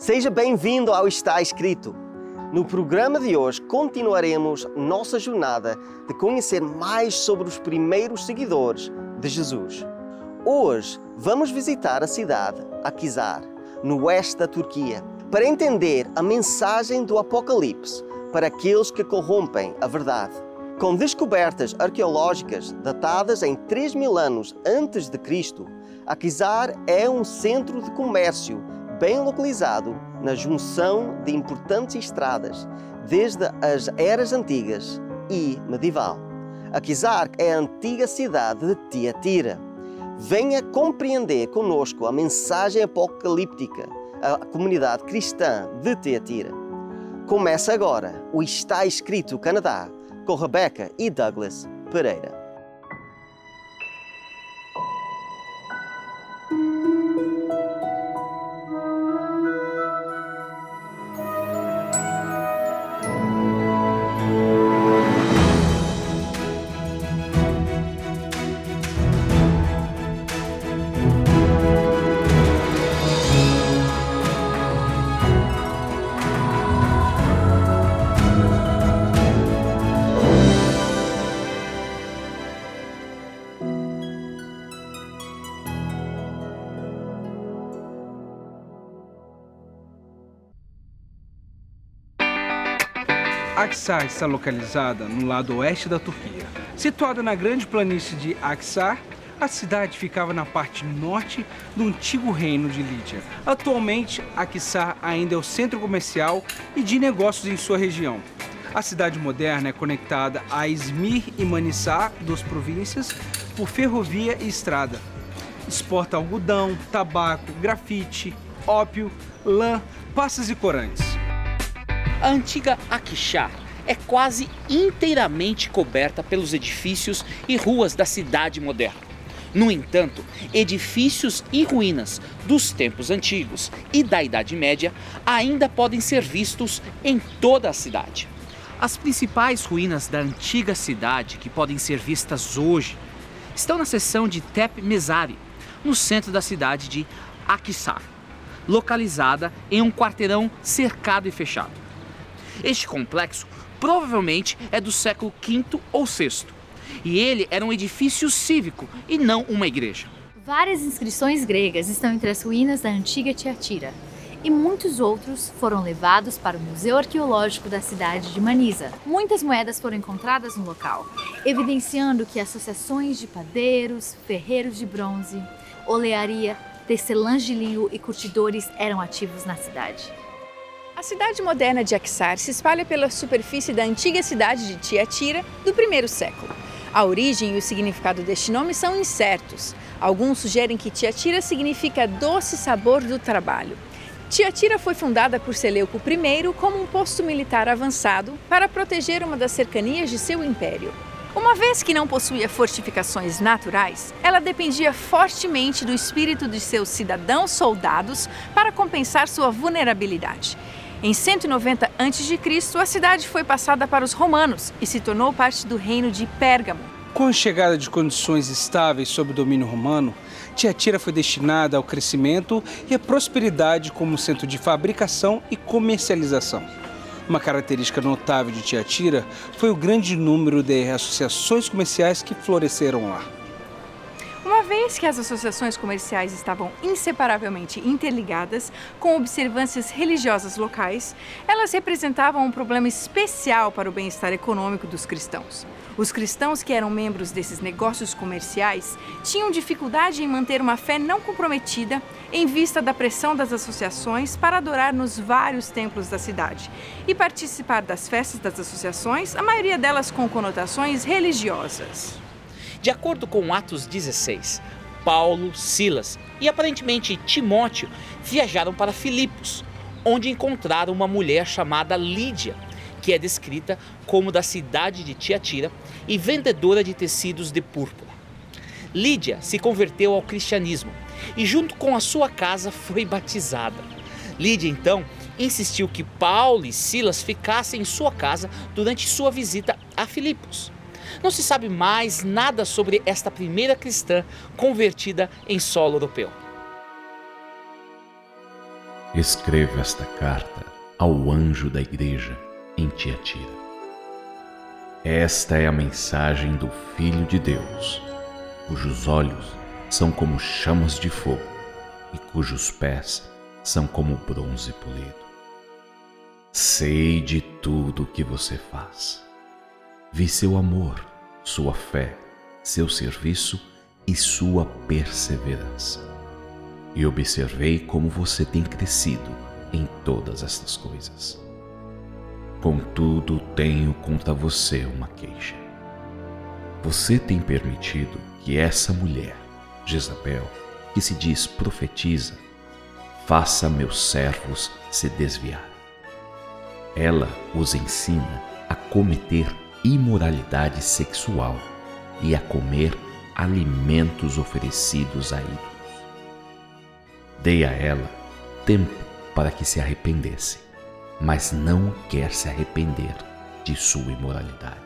Seja bem-vindo ao Está Escrito. No programa de hoje continuaremos nossa jornada de conhecer mais sobre os primeiros seguidores de Jesus. Hoje vamos visitar a cidade Akizar, no oeste da Turquia, para entender a mensagem do Apocalipse para aqueles que corrompem a verdade. Com descobertas arqueológicas datadas em 3 mil anos antes de Cristo, Akizar é um centro de comércio bem localizado na junção de importantes estradas, desde as eras antigas e medieval. Akizar é a antiga cidade de Tiatira. Venha compreender conosco a mensagem apocalíptica à comunidade cristã de Tiatira. Começa agora o Está Escrito Canadá com Rebecca e Douglas Pereira. Aksar está localizada no lado oeste da Turquia. Situada na grande planície de Aksar, a cidade ficava na parte norte do antigo reino de Lídia. Atualmente, Aksar ainda é o centro comercial e de negócios em sua região. A cidade moderna é conectada a Izmir e Manissá, duas províncias, por ferrovia e estrada. Exporta algodão, tabaco, grafite, ópio, lã, pastas e corantes. A antiga Akishar é quase inteiramente coberta pelos edifícios e ruas da cidade moderna. No entanto, edifícios e ruínas dos tempos antigos e da Idade Média ainda podem ser vistos em toda a cidade. As principais ruínas da antiga cidade que podem ser vistas hoje estão na seção de Tep Mesari, no centro da cidade de Akisar, localizada em um quarteirão cercado e fechado. Este complexo provavelmente é do século V ou VI, e ele era um edifício cívico e não uma igreja. Várias inscrições gregas estão entre as ruínas da antiga Tiatira, e muitos outros foram levados para o Museu Arqueológico da cidade de Manisa. Muitas moedas foram encontradas no local, evidenciando que associações de padeiros, ferreiros de bronze, olearia, tecelãs de linho e curtidores eram ativos na cidade. A cidade moderna de Aksar se espalha pela superfície da antiga cidade de Tiatira do primeiro século. A origem e o significado deste nome são incertos. Alguns sugerem que Tiatira significa doce sabor do trabalho. Tiatira foi fundada por Seleuco I como um posto militar avançado para proteger uma das cercanias de seu império. Uma vez que não possuía fortificações naturais, ela dependia fortemente do espírito de seus cidadãos soldados para compensar sua vulnerabilidade. Em 190 a.C., a cidade foi passada para os romanos e se tornou parte do reino de Pérgamo. Com a chegada de condições estáveis sob o domínio romano, Tiatira foi destinada ao crescimento e à prosperidade como centro de fabricação e comercialização. Uma característica notável de Tiatira foi o grande número de associações comerciais que floresceram lá. Vez que as associações comerciais estavam inseparavelmente interligadas com observâncias religiosas locais, elas representavam um problema especial para o bem-estar econômico dos cristãos. Os cristãos que eram membros desses negócios comerciais tinham dificuldade em manter uma fé não comprometida em vista da pressão das associações para adorar nos vários templos da cidade e participar das festas das associações, a maioria delas com conotações religiosas. De acordo com Atos 16, Paulo, Silas e aparentemente Timóteo viajaram para Filipos, onde encontraram uma mulher chamada Lídia, que é descrita como da cidade de Tiatira e vendedora de tecidos de púrpura. Lídia se converteu ao cristianismo e, junto com a sua casa, foi batizada. Lídia então insistiu que Paulo e Silas ficassem em sua casa durante sua visita a Filipos. Não se sabe mais nada sobre esta primeira cristã convertida em solo europeu. Escreva esta carta ao anjo da igreja em Tiatira. Esta é a mensagem do Filho de Deus, cujos olhos são como chamas de fogo e cujos pés são como bronze polido. Sei de tudo o que você faz. Vi seu amor, sua fé, seu serviço e sua perseverança. E observei como você tem crescido em todas estas coisas. Contudo, tenho contra você uma queixa. Você tem permitido que essa mulher, Jezabel, que se diz profetiza, faça meus servos se desviar. Ela os ensina a cometer imoralidade sexual e a comer alimentos oferecidos a ídolos. Dei a ela tempo para que se arrependesse, mas não quer se arrepender de sua imoralidade.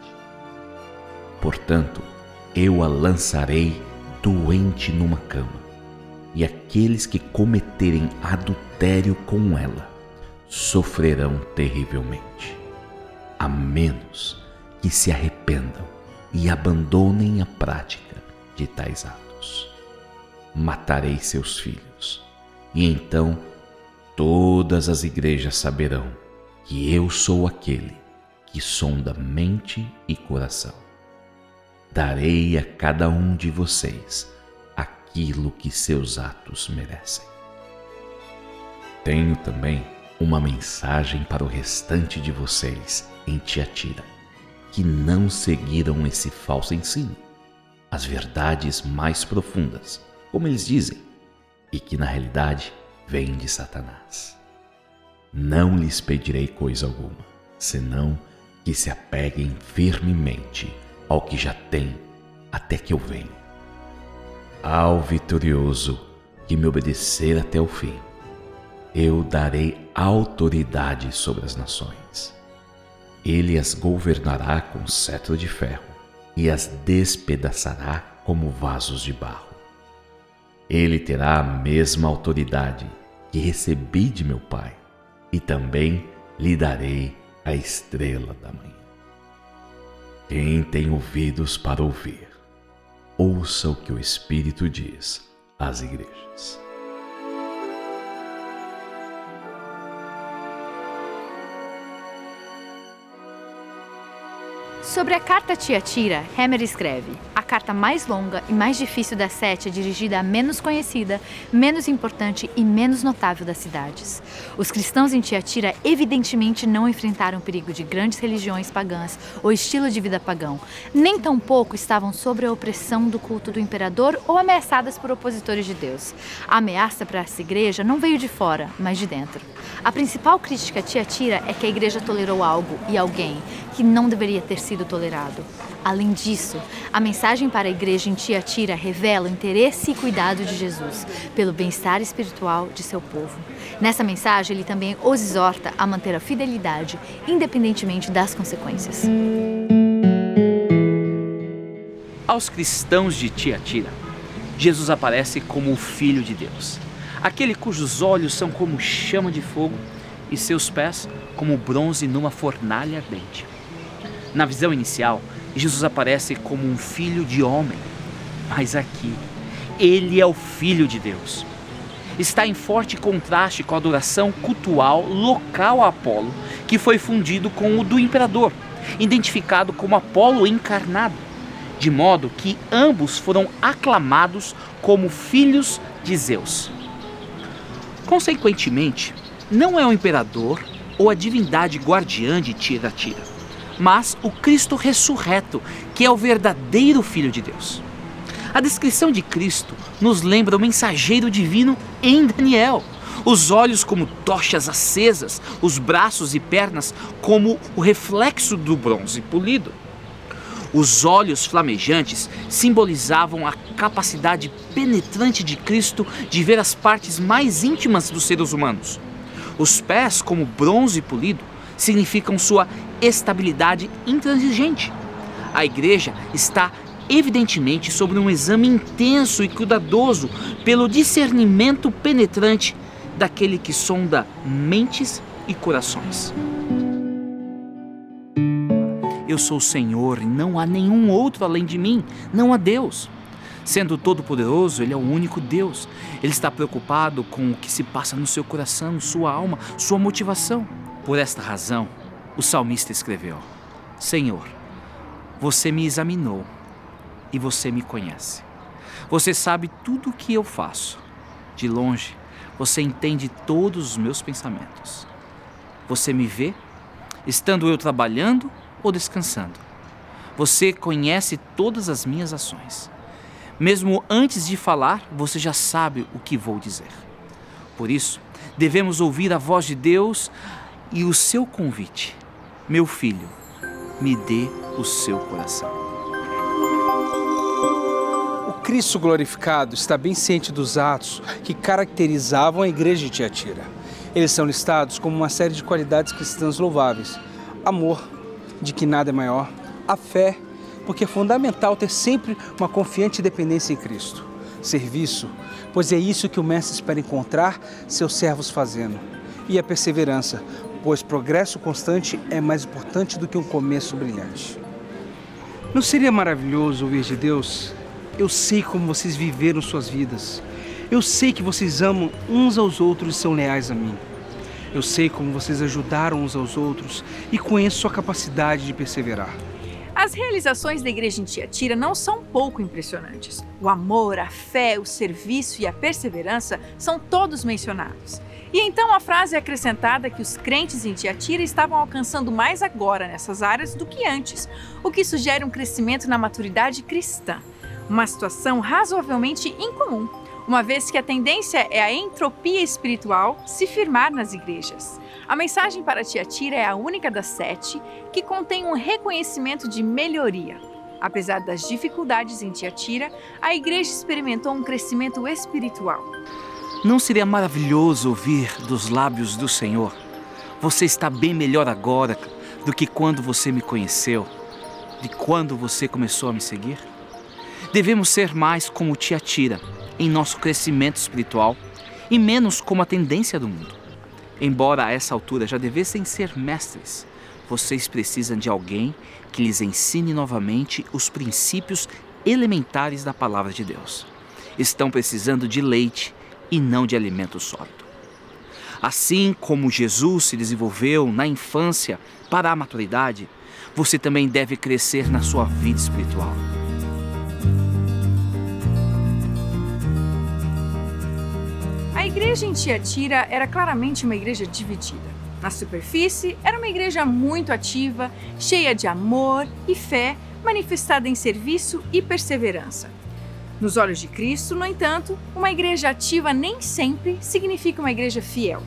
Portanto, eu a lançarei doente numa cama, e aqueles que cometerem adultério com ela sofrerão terrivelmente, a menos que se arrependam e abandonem a prática de tais atos. Matarei seus filhos, e então todas as igrejas saberão que eu sou aquele que sonda mente e coração. Darei a cada um de vocês aquilo que seus atos merecem. Tenho também uma mensagem para o restante de vocês em Tiatira que não seguiram esse falso ensino, as verdades mais profundas, como eles dizem, e que na realidade vêm de Satanás. Não lhes pedirei coisa alguma, senão que se apeguem firmemente ao que já têm até que eu venha. Ao vitorioso que me obedecer até o fim, eu darei autoridade sobre as nações ele as governará com cetro de ferro e as despedaçará como vasos de barro. Ele terá a mesma autoridade que recebi de meu Pai, e também lhe darei a estrela da manhã. Quem tem ouvidos para ouvir, ouça o que o Espírito diz às igrejas. Sobre a carta Tiatira, Hammer escreve: a carta mais longa e mais difícil das sete é dirigida à menos conhecida, menos importante e menos notável das cidades. Os cristãos em Tiatira evidentemente não enfrentaram o perigo de grandes religiões pagãs ou estilo de vida pagão, nem tampouco estavam sob a opressão do culto do imperador ou ameaçadas por opositores de Deus. A ameaça para essa igreja não veio de fora, mas de dentro. A principal crítica a Tiatira é que a igreja tolerou algo e alguém que não deveria ter sido tolerado. Além disso, a mensagem para a igreja em Tiatira revela o interesse e cuidado de Jesus pelo bem-estar espiritual de seu povo. Nessa mensagem, ele também os exorta a manter a fidelidade, independentemente das consequências. Aos cristãos de Tiatira, Jesus aparece como o Filho de Deus, aquele cujos olhos são como chama de fogo e seus pés como bronze numa fornalha ardente. Na visão inicial, Jesus aparece como um filho de homem, mas aqui, ele é o Filho de Deus. Está em forte contraste com a adoração cultual local a Apolo, que foi fundido com o do imperador, identificado como Apolo encarnado, de modo que ambos foram aclamados como filhos de Zeus. Consequentemente, não é o imperador ou a divindade guardiã de Tira-Tira mas o Cristo ressurreto, que é o verdadeiro Filho de Deus. A descrição de Cristo nos lembra o mensageiro divino em Daniel. Os olhos como tochas acesas, os braços e pernas como o reflexo do bronze polido. Os olhos flamejantes simbolizavam a capacidade penetrante de Cristo de ver as partes mais íntimas dos seres humanos. Os pés, como bronze polido, significam sua estabilidade intransigente. A igreja está evidentemente sobre um exame intenso e cuidadoso pelo discernimento penetrante daquele que sonda mentes e corações. Eu sou o Senhor e não há nenhum outro além de mim, não há Deus. Sendo todo-poderoso, Ele é o único Deus. Ele está preocupado com o que se passa no seu coração, sua alma, sua motivação. Por esta razão, o salmista escreveu: Senhor, você me examinou e você me conhece. Você sabe tudo o que eu faço. De longe, você entende todos os meus pensamentos. Você me vê, estando eu trabalhando ou descansando. Você conhece todas as minhas ações. Mesmo antes de falar, você já sabe o que vou dizer. Por isso, devemos ouvir a voz de Deus e o seu convite. Meu filho, me dê o seu coração. O Cristo glorificado está bem ciente dos atos que caracterizavam a igreja de Tiatira. Eles são listados como uma série de qualidades cristãs louváveis: amor, de que nada é maior, a fé, porque é fundamental ter sempre uma confiante dependência em Cristo. Serviço, pois é isso que o Mestre espera encontrar seus servos fazendo. E a perseverança, pois progresso constante é mais importante do que um começo brilhante. Não seria maravilhoso ouvir de Deus? Eu sei como vocês viveram suas vidas. Eu sei que vocês amam uns aos outros e são leais a mim. Eu sei como vocês ajudaram uns aos outros e conheço sua capacidade de perseverar. As realizações da igreja em Tiatira não são pouco impressionantes. O amor, a fé, o serviço e a perseverança são todos mencionados. E então a frase é acrescentada que os crentes em Tiatira estavam alcançando mais agora nessas áreas do que antes, o que sugere um crescimento na maturidade cristã. Uma situação razoavelmente incomum, uma vez que a tendência é a entropia espiritual se firmar nas igrejas. A mensagem para Tiatira é a única das sete que contém um reconhecimento de melhoria. Apesar das dificuldades em Tiatira, a igreja experimentou um crescimento espiritual. Não seria maravilhoso ouvir dos lábios do Senhor? Você está bem melhor agora do que quando você me conheceu, de quando você começou a me seguir? Devemos ser mais como Tiatira em nosso crescimento espiritual e menos como a tendência do mundo. Embora a essa altura já devessem ser mestres, vocês precisam de alguém que lhes ensine novamente os princípios elementares da palavra de Deus. Estão precisando de leite e não de alimento sólido. Assim como Jesus se desenvolveu na infância para a maturidade, você também deve crescer na sua vida espiritual. Igreja em Tiatira era claramente uma igreja dividida. Na superfície, era uma igreja muito ativa, cheia de amor e fé, manifestada em serviço e perseverança. Nos olhos de Cristo, no entanto, uma igreja ativa nem sempre significa uma igreja fiel.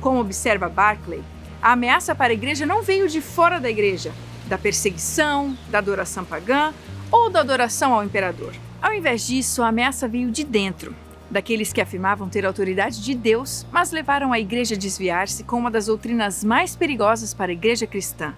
Como observa Barclay, a ameaça para a igreja não veio de fora da igreja, da perseguição, da adoração pagã ou da adoração ao imperador. Ao invés disso, a ameaça veio de dentro, daqueles que afirmavam ter autoridade de Deus, mas levaram a igreja a desviar-se com uma das doutrinas mais perigosas para a igreja cristã,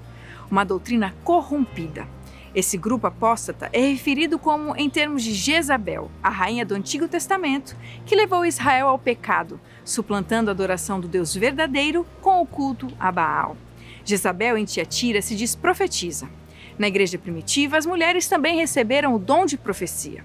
uma doutrina corrompida. Esse grupo apóstata é referido como em termos de Jezabel, a rainha do Antigo Testamento, que levou Israel ao pecado, suplantando a adoração do Deus verdadeiro com o culto a Baal. Jezabel em Tiatira se diz profetiza. Na igreja primitiva, as mulheres também receberam o dom de profecia.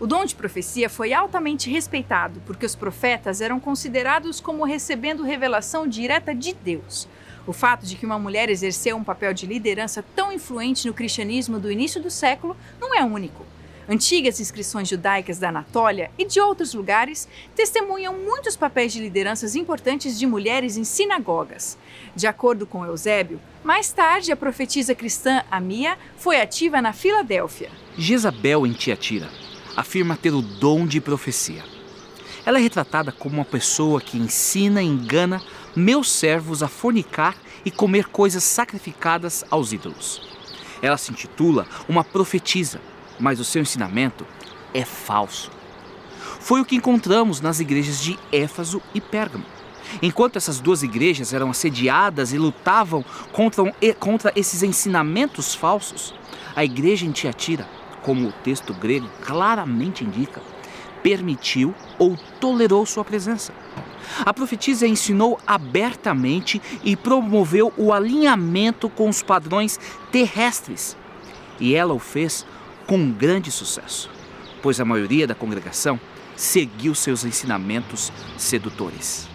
O dom de profecia foi altamente respeitado porque os profetas eram considerados como recebendo revelação direta de Deus. O fato de que uma mulher exerceu um papel de liderança tão influente no cristianismo do início do século não é único. Antigas inscrições judaicas da Anatólia e de outros lugares testemunham muitos papéis de lideranças importantes de mulheres em sinagogas. De acordo com Eusébio, mais tarde a profetisa cristã Amia foi ativa na Filadélfia. Jezabel em Tiatira afirma ter o dom de profecia. Ela é retratada como uma pessoa que ensina e engana meus servos a fornicar e comer coisas sacrificadas aos ídolos. Ela se intitula uma profetisa, mas o seu ensinamento é falso. Foi o que encontramos nas igrejas de Éfaso e Pérgamo. Enquanto essas duas igrejas eram assediadas e lutavam contra, contra esses ensinamentos falsos, a igreja em Tiatira como o texto grego claramente indica, permitiu ou tolerou sua presença. A profetisa ensinou abertamente e promoveu o alinhamento com os padrões terrestres. E ela o fez com grande sucesso, pois a maioria da congregação seguiu seus ensinamentos sedutores.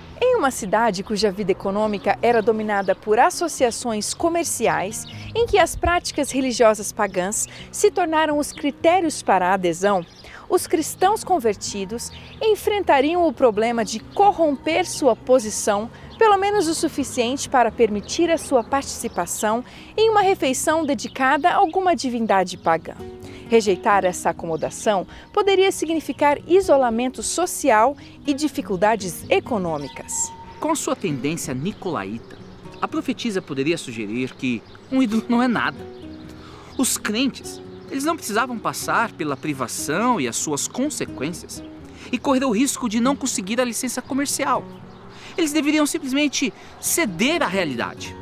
Uma cidade cuja vida econômica era dominada por associações comerciais, em que as práticas religiosas pagãs se tornaram os critérios para a adesão, os cristãos convertidos enfrentariam o problema de corromper sua posição, pelo menos o suficiente para permitir a sua participação em uma refeição dedicada a alguma divindade pagã. Rejeitar essa acomodação poderia significar isolamento social e dificuldades econômicas. Com sua tendência nicolaíta, a profetisa poderia sugerir que um ídolo não é nada. Os crentes, eles não precisavam passar pela privação e as suas consequências e correr o risco de não conseguir a licença comercial. Eles deveriam simplesmente ceder à realidade.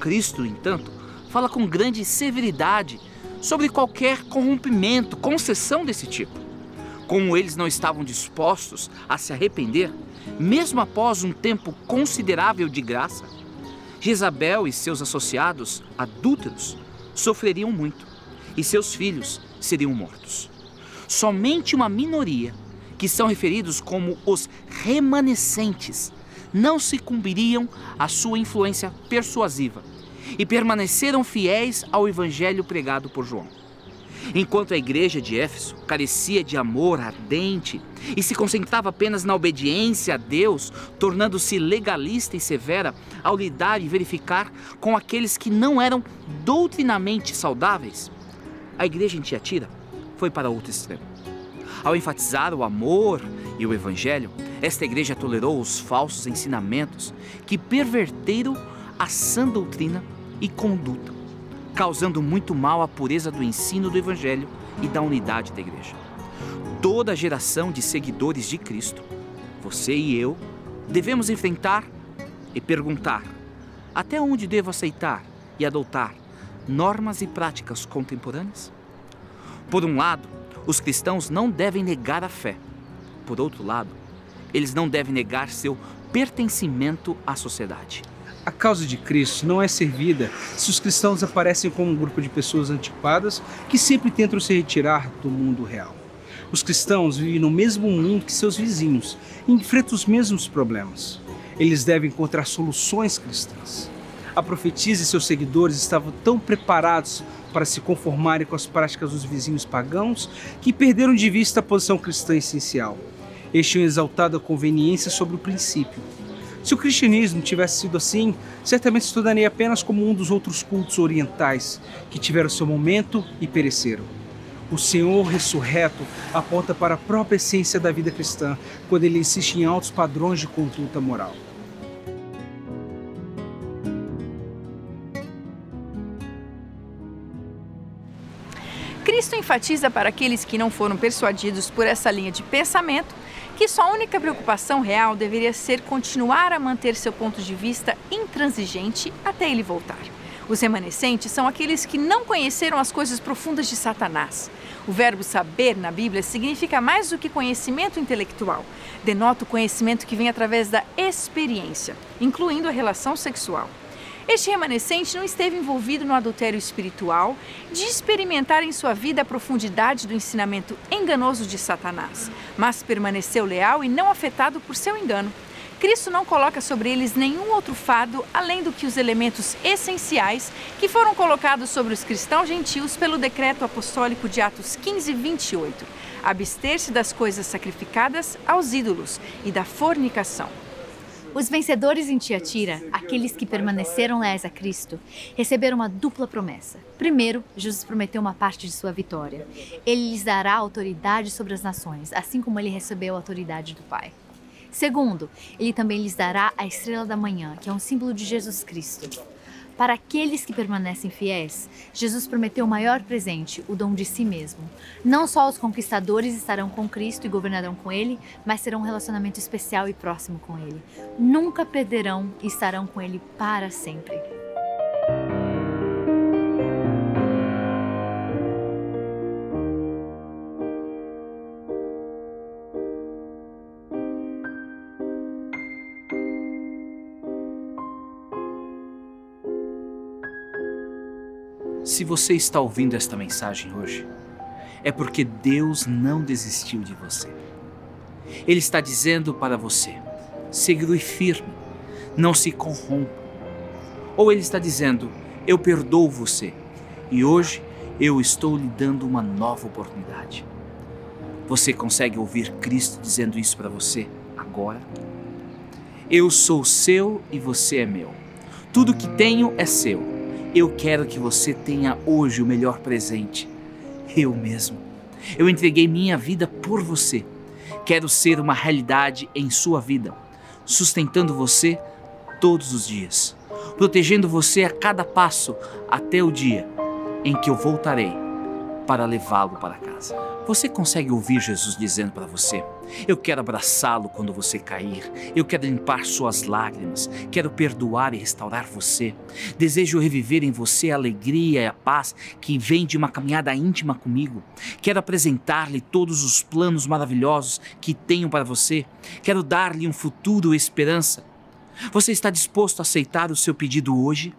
Cristo, entanto, fala com grande severidade sobre qualquer corrompimento, concessão desse tipo. Como eles não estavam dispostos a se arrepender, mesmo após um tempo considerável de graça, Jezabel e seus associados adúlteros sofreriam muito e seus filhos seriam mortos. Somente uma minoria, que são referidos como os remanescentes, não sucumbiriam à sua influência persuasiva e permaneceram fiéis ao evangelho pregado por João. Enquanto a igreja de Éfeso carecia de amor ardente e se concentrava apenas na obediência a Deus, tornando-se legalista e severa ao lidar e verificar com aqueles que não eram doutrinamente saudáveis, a igreja em Tiatira foi para outro extremo. Ao enfatizar o amor e o evangelho, esta igreja tolerou os falsos ensinamentos que perverteram a sã doutrina e conduta, causando muito mal à pureza do ensino do evangelho e da unidade da igreja. Toda geração de seguidores de Cristo, você e eu, devemos enfrentar e perguntar: até onde devo aceitar e adotar normas e práticas contemporâneas? Por um lado, os cristãos não devem negar a fé. Por outro lado, eles não devem negar seu pertencimento à sociedade. A causa de Cristo não é servida se os cristãos aparecem como um grupo de pessoas antiquadas que sempre tentam se retirar do mundo real. Os cristãos vivem no mesmo mundo que seus vizinhos e enfrentam os mesmos problemas. Eles devem encontrar soluções cristãs. A profetisa e seus seguidores estavam tão preparados para se conformarem com as práticas dos vizinhos pagãos que perderam de vista a posição cristã essencial. Eles tinham exaltado a conveniência sobre o princípio. Se o cristianismo tivesse sido assim, certamente se tornaria apenas como um dos outros cultos orientais que tiveram seu momento e pereceram. O Senhor ressurreto aponta para a própria essência da vida cristã quando ele insiste em altos padrões de conduta moral. Cristo enfatiza para aqueles que não foram persuadidos por essa linha de pensamento que sua única preocupação real deveria ser continuar a manter seu ponto de vista intransigente até ele voltar. Os remanescentes são aqueles que não conheceram as coisas profundas de Satanás. O verbo saber na Bíblia significa mais do que conhecimento intelectual. Denota o conhecimento que vem através da experiência, incluindo a relação sexual. Este remanescente não esteve envolvido no adultério espiritual de experimentar em sua vida a profundidade do ensinamento enganoso de Satanás, mas permaneceu leal e não afetado por seu engano. Cristo não coloca sobre eles nenhum outro fardo além do que os elementos essenciais que foram colocados sobre os cristãos gentios pelo decreto apostólico de Atos 15, 28. Abster-se das coisas sacrificadas aos ídolos e da fornicação. Os vencedores em Tiatira, aqueles que permaneceram leais a Cristo, receberam uma dupla promessa. Primeiro, Jesus prometeu uma parte de sua vitória. Ele lhes dará autoridade sobre as nações, assim como ele recebeu a autoridade do Pai. Segundo, ele também lhes dará a estrela da manhã, que é um símbolo de Jesus Cristo. Para aqueles que permanecem fiéis, Jesus prometeu o maior presente, o dom de si mesmo. Não só os conquistadores estarão com Cristo e governarão com Ele, mas terão um relacionamento especial e próximo com Ele. Nunca perderão e estarão com Ele para sempre. Se você está ouvindo esta mensagem hoje, é porque Deus não desistiu de você. Ele está dizendo para você: segure firme, não se corrompa. Ou ele está dizendo: eu perdoo você e hoje eu estou lhe dando uma nova oportunidade. Você consegue ouvir Cristo dizendo isso para você agora? Eu sou seu e você é meu. Tudo que tenho é seu eu quero que você tenha hoje o melhor presente. Eu mesmo. Eu entreguei minha vida por você. Quero ser uma realidade em sua vida, sustentando você todos os dias, protegendo você a cada passo até o dia em que eu voltarei para levá-lo para casa. Você consegue ouvir Jesus dizendo para você: Eu quero abraçá-lo quando você cair, eu quero limpar suas lágrimas, quero perdoar e restaurar você. Desejo reviver em você a alegria e a paz que vem de uma caminhada íntima comigo. Quero apresentar-lhe todos os planos maravilhosos que tenho para você. Quero dar-lhe um futuro e esperança. Você está disposto a aceitar o seu pedido hoje?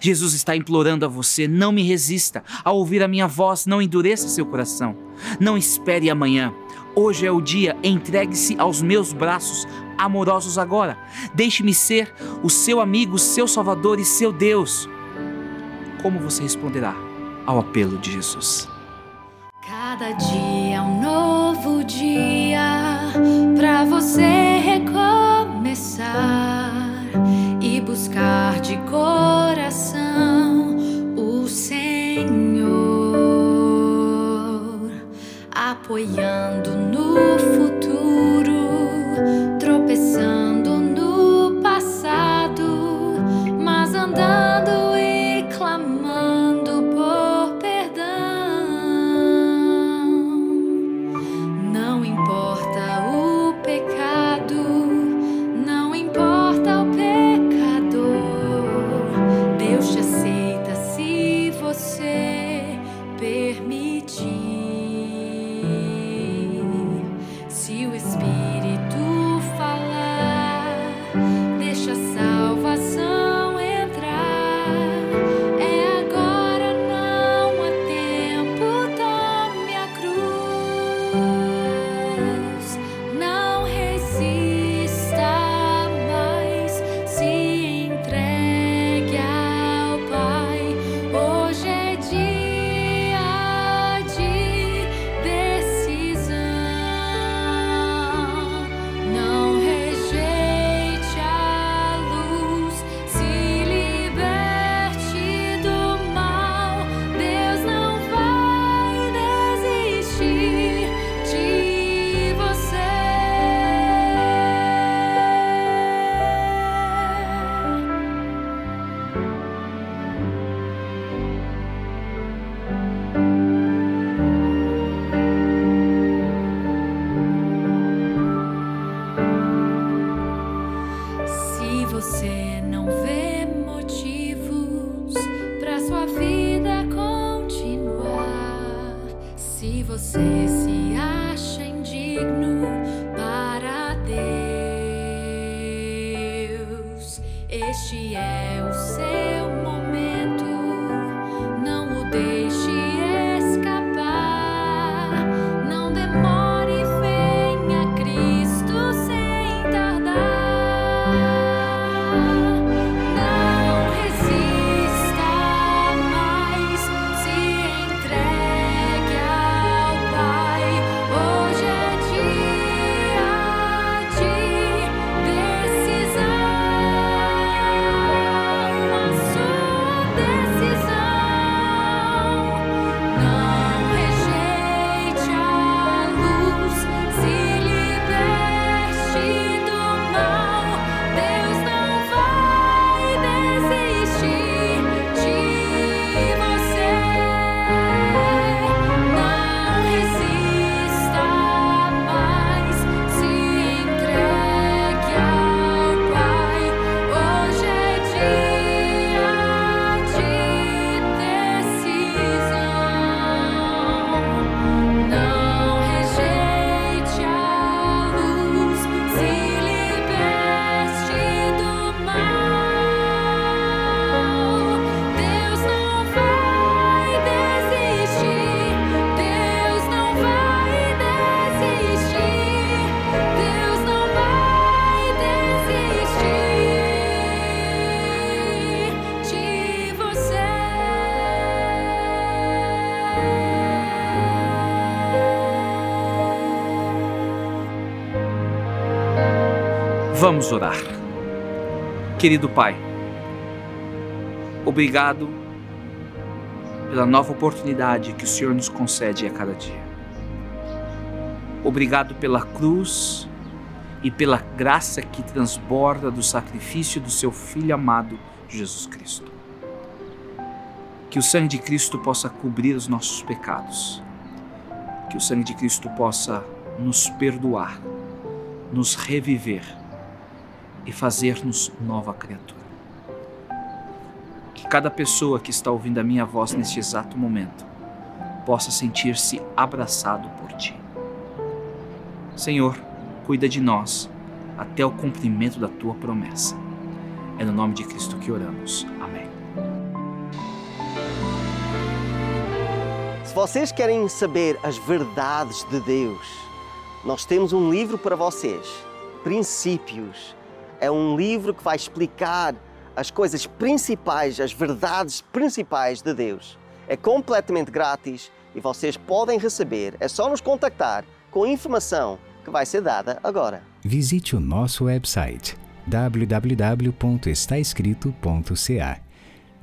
Jesus está implorando a você: não me resista. Ao ouvir a minha voz, não endureça seu coração. Não espere amanhã. Hoje é o dia, entregue-se aos meus braços amorosos agora. Deixe-me ser o seu amigo, seu salvador e seu Deus. Como você responderá ao apelo de Jesus? Cada dia é um novo dia para você recomeçar buscar de coração o Senhor, apoiando Vamos orar. Querido Pai, obrigado pela nova oportunidade que o Senhor nos concede a cada dia. Obrigado pela cruz e pela graça que transborda do sacrifício do seu Filho amado, Jesus Cristo. Que o sangue de Cristo possa cobrir os nossos pecados. Que o sangue de Cristo possa nos perdoar, nos reviver e fazer-nos nova criatura. Que cada pessoa que está ouvindo a minha voz neste exato momento possa sentir-se abraçado por Ti. Senhor, cuida de nós até o cumprimento da Tua promessa. É no nome de Cristo que oramos. Amém. Se vocês querem saber as verdades de Deus, nós temos um livro para vocês, Princípios é um livro que vai explicar as coisas principais, as verdades principais de Deus. É completamente grátis e vocês podem receber. É só nos contactar com a informação que vai ser dada agora. Visite o nosso website www.estaescrito.ca.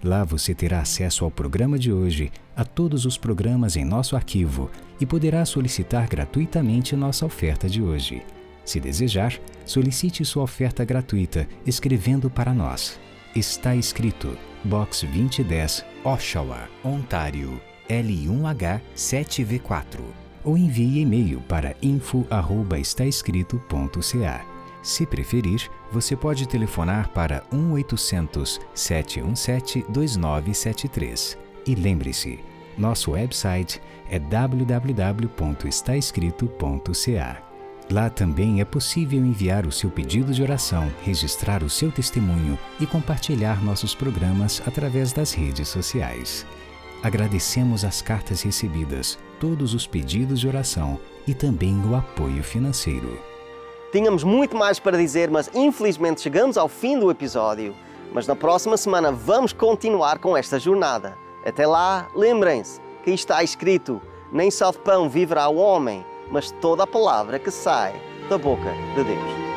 Lá você terá acesso ao programa de hoje, a todos os programas em nosso arquivo e poderá solicitar gratuitamente nossa oferta de hoje. Se desejar, solicite sua oferta gratuita escrevendo para nós. Está escrito Box 2010, Oshawa, Ontário, L1H 7V4 ou envie e-mail para info@estaescrito.ca. Se preferir, você pode telefonar para 1-800 717 2973. E lembre-se, nosso website é www.estaescrito.ca. Lá também é possível enviar o seu pedido de oração, registrar o seu testemunho e compartilhar nossos programas através das redes sociais. Agradecemos as cartas recebidas, todos os pedidos de oração e também o apoio financeiro. Tínhamos muito mais para dizer, mas infelizmente chegamos ao fim do episódio. Mas na próxima semana vamos continuar com esta jornada. Até lá, lembrem-se que está escrito: nem só de pão viverá o homem mas toda a palavra que sai da boca de Deus.